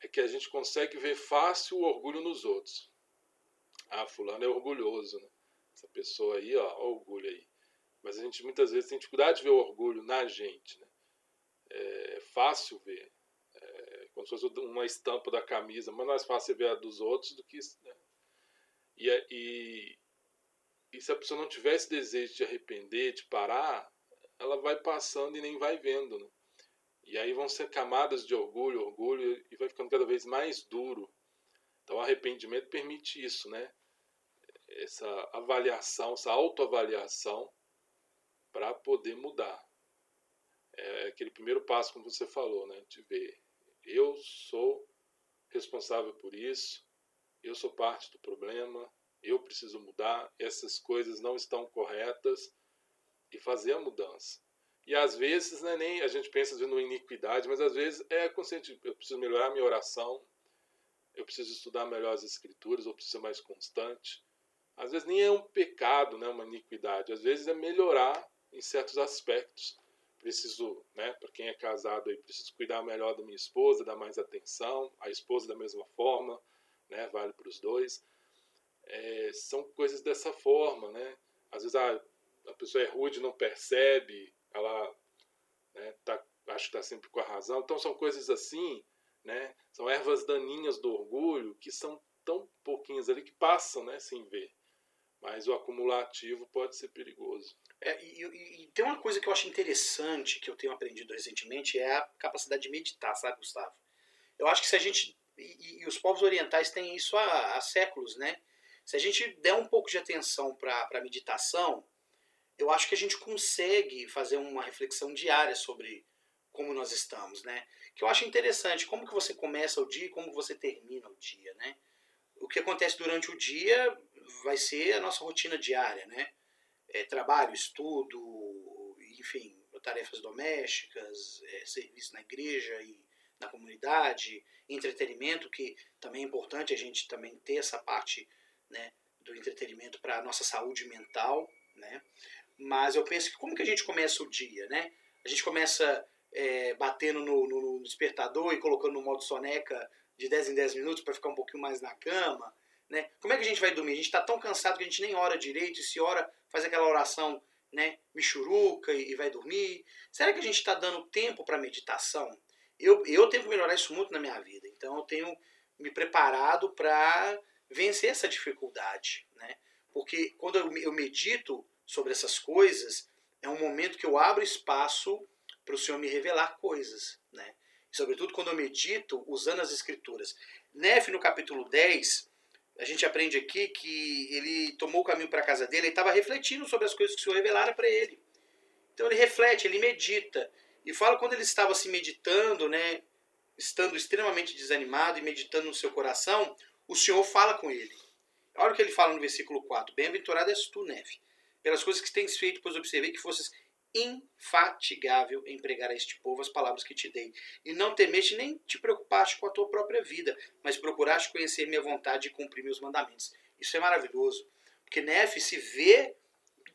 é que a gente consegue ver fácil o orgulho nos outros. Ah, fulano é orgulhoso, né? Essa pessoa aí, ó, ó orgulho aí. Mas a gente muitas vezes tem dificuldade de ver o orgulho na gente, né? É fácil ver como se fosse uma estampa da camisa, mas mais fácil ver a dos outros do que. Né? E, e, e se a pessoa não tiver esse desejo de arrepender, de parar, ela vai passando e nem vai vendo. Né? E aí vão ser camadas de orgulho, orgulho, e vai ficando cada vez mais duro. Então o arrependimento permite isso, né? Essa avaliação, essa autoavaliação para poder mudar. É aquele primeiro passo, como você falou, né? De ver eu sou responsável por isso, eu sou parte do problema, eu preciso mudar, essas coisas não estão corretas e fazer a mudança. E às vezes não é nem a gente pensa no iniquidade, mas às vezes é consciente, eu preciso melhorar minha oração, eu preciso estudar melhor as escrituras, eu preciso ser mais constante. Às vezes nem é um pecado, né, uma iniquidade, às vezes é melhorar em certos aspectos preciso, né, para quem é casado aí, preciso cuidar melhor da minha esposa, dar mais atenção, a esposa da mesma forma, né, vale para os dois. É, são coisas dessa forma, né? Às vezes a, a pessoa é rude, não percebe, ela né, tá, acha que está sempre com a razão. Então são coisas assim, né? São ervas daninhas do orgulho que são tão pouquinhas ali que passam, né, sem ver. Mas o acumulativo pode ser perigoso. É, e, e, e, tem uma coisa que eu acho interessante, que eu tenho aprendido recentemente, é a capacidade de meditar, sabe, Gustavo? Eu acho que se a gente. E, e os povos orientais têm isso há, há, séculos, né? Se a gente der um pouco de atenção para a meditação, eu acho que a gente consegue fazer uma reflexão diária sobre como nós estamos, né? Que eu acho interessante, como que você começa o dia e como você termina o dia, né? O que acontece durante o dia vai ser a nossa rotina diária, né? é, trabalho, estudo, enfim, tarefas domésticas, é, serviço na igreja e na comunidade, entretenimento, que também é importante a gente também ter essa parte né, do entretenimento para a nossa saúde mental, né? Mas eu penso que como que a gente começa o dia, né? A gente começa é, batendo no, no, despertador e colocando no modo soneca de 10 em 10 minutos para ficar um pouquinho mais na cama, né? Como é que a gente vai dormir? A gente está tão cansado que a gente nem ora direito, e se ora, faz aquela oração né, michuruca e, e vai dormir. Será que a gente está dando tempo para meditação? Eu, eu tenho que melhorar isso muito na minha vida, então eu tenho me preparado para vencer essa dificuldade. Né? Porque quando eu, medito sobre essas coisas, é um momento que eu abro espaço para o Senhor me revelar coisas. Né? Sobretudo quando eu medito usando as Escrituras. Nef, no capítulo 10, a gente aprende aqui que ele tomou o caminho para a casa dele e estava refletindo sobre as coisas que o Senhor revelara para ele. Então ele reflete, ele medita. E fala quando ele estava se meditando, né, estando extremamente desanimado e meditando no seu coração, o Senhor fala com ele. Olha o que ele fala no versículo 4. Bem-aventurado és tu, Neve, pelas coisas que tens feito, pois observei que fosses infatigável em pregar a este povo as palavras que te dei. E não temeste nem te preocupaste com a tua própria vida, mas procuraste conhecer minha vontade e cumprir meus mandamentos. Isso é maravilhoso. Porque Nefe se vê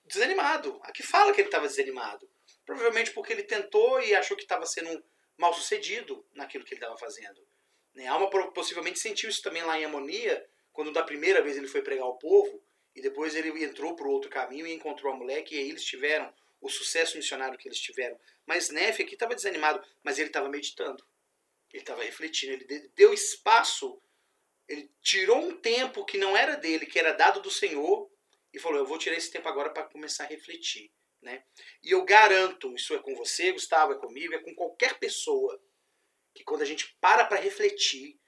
desanimado. Aqui fala que ele estava desanimado. Provavelmente porque ele tentou e achou que estava sendo mal sucedido naquilo que ele estava fazendo. Né? Alma possivelmente sentiu isso também lá em Amonia, quando da primeira vez ele foi pregar ao povo, e depois ele entrou para o outro caminho e encontrou a mulher, que aí eles tiveram o sucesso missionário que eles tiveram. Mas Nefe aqui estava desanimado, mas ele estava meditando. Ele estava refletindo, ele deu espaço, ele tirou um tempo que não era dele, que era dado do Senhor, e falou: Eu vou tirar esse tempo agora para começar a refletir. Né? E eu garanto, isso é com você, Gustavo, é comigo, é com qualquer pessoa, que quando a gente para para refletir,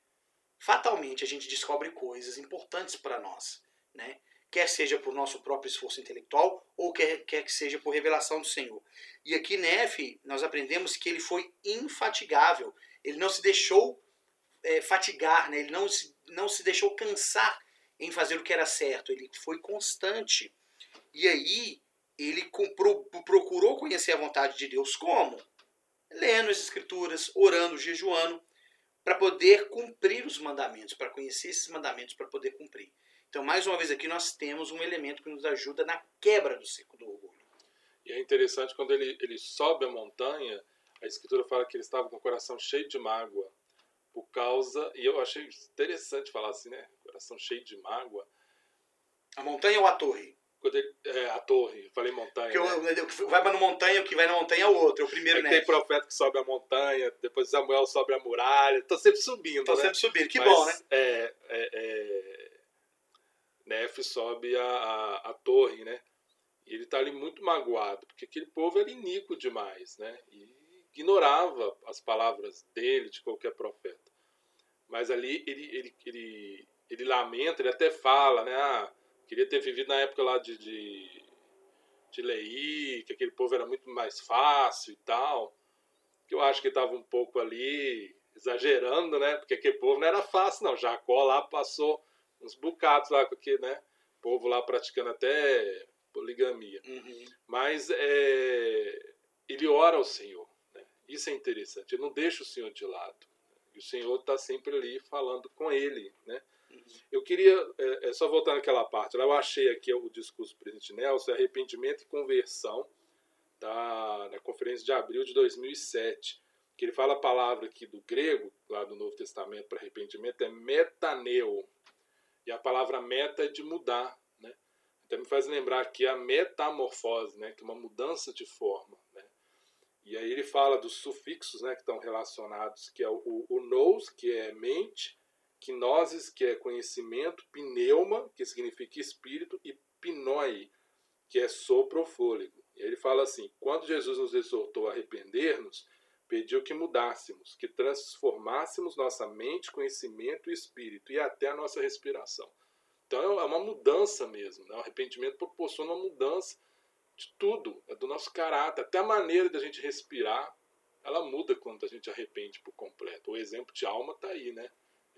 fatalmente a gente descobre coisas importantes para nós. Né? quer seja por nosso próprio esforço intelectual ou quer, quer que seja por revelação do Senhor. E aqui, Nefe, nós aprendemos que ele foi infatigável, ele não se deixou é, fatigar, né? ele não se, não se deixou cansar em fazer o que era certo, ele foi constante. E aí, ele comprou, procurou conhecer a vontade de Deus como? Lendo as Escrituras, orando, jejuando, para poder cumprir os mandamentos, para conhecer esses mandamentos, para poder cumprir. Então, mais uma vez aqui, nós temos um elemento que nos ajuda na quebra do ciclo do orgulho. E é interessante quando ele, ele sobe a montanha, a Escritura fala que ele estava com o coração cheio de mágoa, por causa, e eu achei interessante falar assim, né? Coração cheio de mágoa. A montanha ou a torre? Quando ele, é, a torre, falei montanha. Que né? vai para a montanha, o que vai na montanha é o outro, é o primeiro, né? Tem profeta que sobe a montanha, depois Samuel sobe a muralha, tô sempre subindo, Tô né? sempre subindo, que Mas, bom, né? É, é, é, Nef sobe a, a, a, torre, né? E ele tá ali muito magoado, porque aquele povo era iníquo demais, né? E ignorava as palavras dele, de qualquer profeta. Mas ali ele, ele, ele, ele lamenta, ele até fala, né? Ah, Queria ter vivido na época lá de, de, de Lei, que aquele povo era muito mais fácil e tal. Que eu acho que estava um pouco ali exagerando, né? Porque aquele povo não era fácil, não. Jacó lá passou uns bocados lá com aquele, né? Povo lá praticando até poligamia. Uhum. Mas é, ele ora ao Senhor. Né? Isso é interessante. Ele não deixa o Senhor de lado. E o Senhor está sempre ali falando com ele, né? Eu queria, é, é, só voltar naquela parte, eu achei aqui o discurso do presidente Nelson, arrependimento e conversão, da, na conferência de abril de 2007, que ele fala a palavra aqui do grego, lá do Novo Testamento para arrependimento, é metaneu, e a palavra meta é de mudar, né? Então me faz lembrar aqui a metamorfose, né? que é uma mudança de forma, né? E aí ele fala dos sufixos né, que estão relacionados, que é o, o, o nous, que é mente, Quinoses, que é conhecimento, pneuma, que significa espírito, e pinoi, que é sopro ou fôlego. E ele fala assim: quando Jesus nos exortou a arrepender-nos, pediu que mudássemos, que transformássemos nossa mente, conhecimento e espírito, e até a nossa respiração. Então é uma mudança mesmo. Né? O arrependimento proporciona uma mudança de tudo, é do nosso caráter, até a maneira da gente respirar, ela muda quando a gente arrepende por completo. O exemplo de alma está aí, né?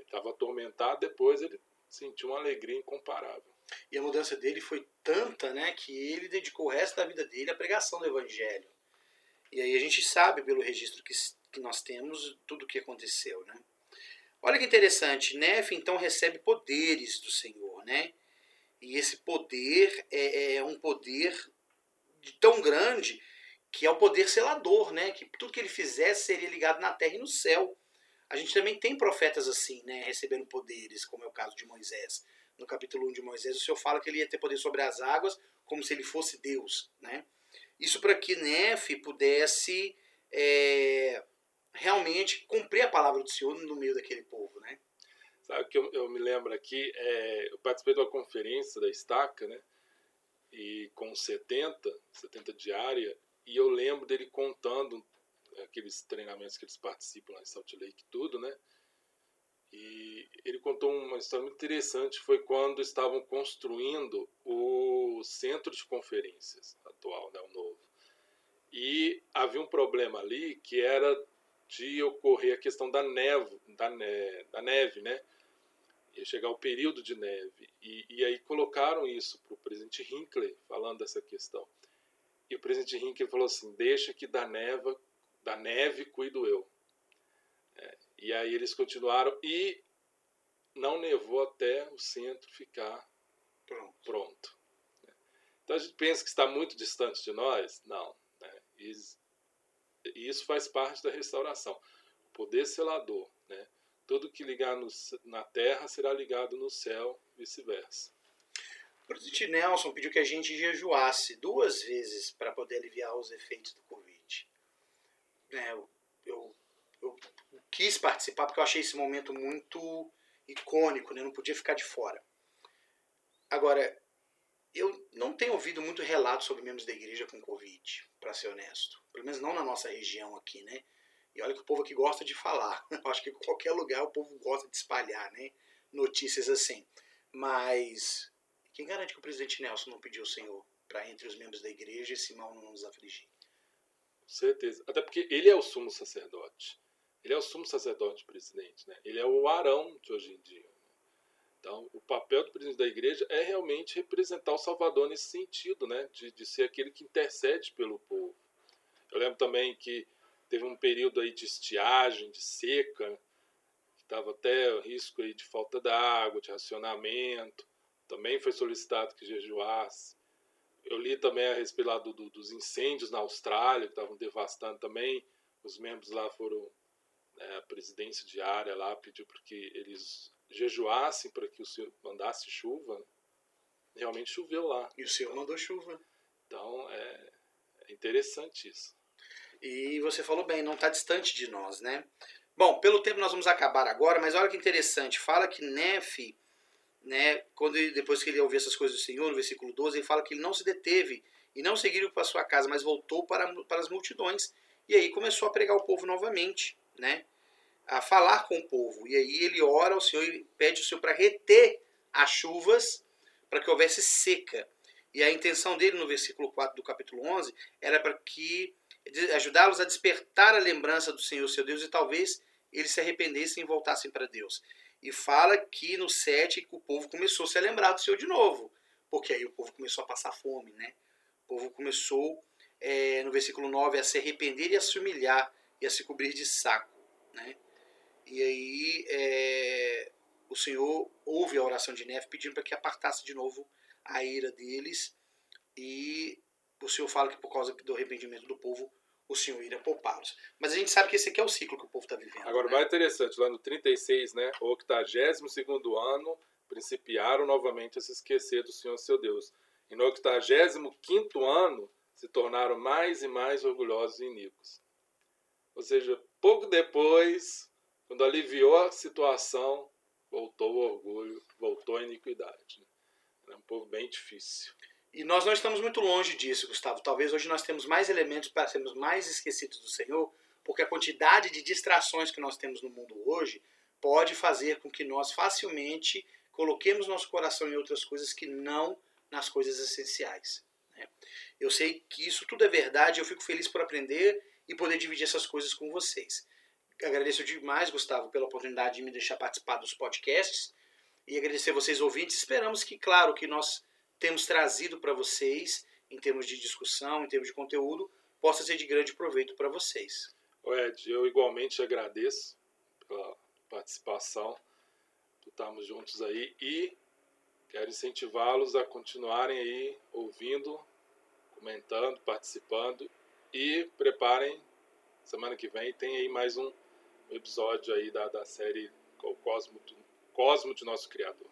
Estava atormentado, depois ele sentiu uma alegria incomparável. E a mudança dele foi tanta, né, que ele dedicou o resto da vida dele à pregação do evangelho. E aí a gente sabe pelo registro que, que nós temos tudo o que aconteceu, né? Olha que interessante, Nef então recebe poderes do Senhor, né? E esse poder é, é um poder tão grande que é o poder selador, né? Que tudo que ele fizesse seria ligado na terra e no céu. A gente também tem profetas assim, né, recebendo poderes, como é o caso de Moisés. No capítulo 1 de Moisés, o Senhor fala que ele ia ter poder sobre as águas, como se ele fosse Deus. Né? Isso para que Nefe pudesse é, realmente cumprir a palavra do Senhor no meio daquele povo. Né? Sabe que eu, eu me lembro aqui, é, eu participei de uma conferência da Estaca, né? E com 70, 70 diária, e eu lembro dele contando aqueles treinamentos que eles participam lá em Salt Lake, tudo, né? E ele contou uma história muito interessante, foi quando estavam construindo o centro de conferências atual, né, o novo. E havia um problema ali que era de ocorrer a questão da neve, da, ne da neve, né? Ia chegar o período de neve. E, e aí colocaram isso para o presidente Hinckley, falando dessa questão. E o presidente Hinckley falou assim: deixa que da neva da neve cuido eu. É, e aí eles continuaram e não nevou até o centro ficar pronto. pronto né? Então a gente pensa que está muito distante de nós? Não. Né? E isso faz parte da restauração. O poder selador. Né? Tudo que ligar no, na terra será ligado no céu, vice-versa. O presidente Nelson pediu que a gente jejuasse duas vezes para poder aliviar os efeitos do né, eu, eu, eu, quis participar porque eu achei esse momento muito icônico, né? não podia ficar de fora. Agora, eu não tenho ouvido muito relato sobre membros da igreja com Covid, para ser honesto. Pelo menos não na nossa região aqui, né? E olha que o povo aqui gosta de falar. Eu acho que em qualquer lugar o povo gosta de espalhar, né? Notícias assim. Mas Quem garante que o presidente Nelson não pediu ao Senhor para entre os membros da igreja esse mal não nos afligir? Certeza. Até porque ele é o sumo sacerdote. Ele é o sumo sacerdote presidente. Né? Ele é o Arão de hoje em dia. Então, o papel do presidente da igreja é realmente representar o Salvador nesse sentido, né? de, de ser aquele que intercede pelo povo. Eu lembro também que teve um período aí de estiagem, de seca, estava até risco aí de falta d'água, de racionamento. Também foi solicitado que jejuasse. Eu li também a respeito lá do, do, dos incêndios na Austrália, que estavam devastando também. Os membros lá foram, né, a presidência diária lá pediu para que eles jejuassem para que o Senhor mandasse chuva. Né? Realmente choveu lá. E o Senhor mandou chuva. Então é, é interessante isso. E você falou bem, não está distante de nós, né? Bom, pelo tempo nós vamos acabar agora, mas olha que interessante. Fala que Nefe né, quando ele, depois que ele ouviu essas coisas do Senhor, no versículo 12, ele fala que ele não se deteve e não seguiu para sua casa, mas voltou para, para as multidões. E aí começou a pregar o povo novamente, né? A falar com o povo. E aí ele ora ao Senhor e pede ao Senhor para reter as chuvas para que houvesse seca. E a intenção dele no versículo 4 do capítulo 11 era para que ajudá-los a despertar a lembrança do Senhor, seu Deus, e talvez eles se arrependessem e voltassem para Deus. E fala que no 7 o povo começou a se lembrar do Senhor de novo. Porque aí o povo começou a passar fome, né? O povo começou, é, no versículo 9, a se arrepender e a se humilhar e a se cobrir de saco, né? E aí é, o Senhor ouve a oração de Neve pedindo para que apartasse de novo a ira deles. E o Senhor fala que por causa do arrependimento do povo, o Senhor irá poupá-los. Mas a gente sabe que esse aqui é o ciclo que o povo está vivendo. Agora, né? mais interessante, lá no 36, né, o 82 ano, principiaram novamente a se esquecer do Senhor seu Deus. E no 85 ano, se tornaram mais e mais orgulhosos e iníquos. Ou seja, pouco depois, quando aliviou a situação, voltou o orgulho, voltou a iniquidade. É um povo bem difícil. E nós não estamos muito longe disso, Gustavo. Talvez hoje nós temos mais elementos para sermos mais esquecidos do Senhor, porque a quantidade de distrações que nós temos no mundo hoje pode fazer com que nós facilmente coloquemos nosso coração em outras coisas que não nas coisas essenciais. Né? Eu sei que isso tudo é verdade, eu fico feliz por aprender e poder dividir essas coisas com vocês. Agradeço demais, Gustavo, pela oportunidade de me deixar participar dos podcasts e agradecer vocês ouvintes. Esperamos que, claro, que nós temos trazido para vocês, em termos de discussão, em termos de conteúdo, possa ser de grande proveito para vocês. Ed, eu igualmente agradeço pela participação, por estarmos juntos aí e quero incentivá-los a continuarem aí ouvindo, comentando, participando e preparem, semana que vem tem aí mais um episódio aí da, da série Cosmo, Cosmo de Nosso Criador.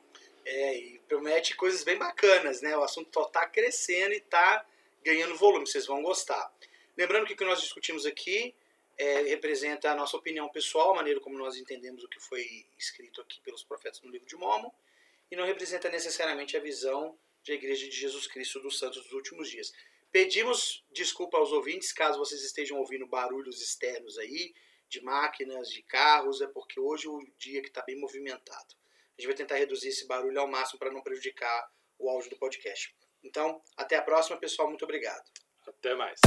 É, e promete coisas bem bacanas, né? O assunto está crescendo e está ganhando volume, vocês vão gostar. Lembrando que o que nós discutimos aqui é, representa a nossa opinião pessoal, a maneira como nós entendemos o que foi escrito aqui pelos profetas no livro de Mormon, e não representa necessariamente a visão da Igreja de Jesus Cristo dos Santos dos últimos dias. Pedimos desculpa aos ouvintes caso vocês estejam ouvindo barulhos externos aí, de máquinas, de carros, é porque hoje é o dia que está bem movimentado. A gente vai tentar reduzir esse barulho ao máximo para não prejudicar o áudio do podcast. Então, até a próxima, pessoal. Muito obrigado. Até mais.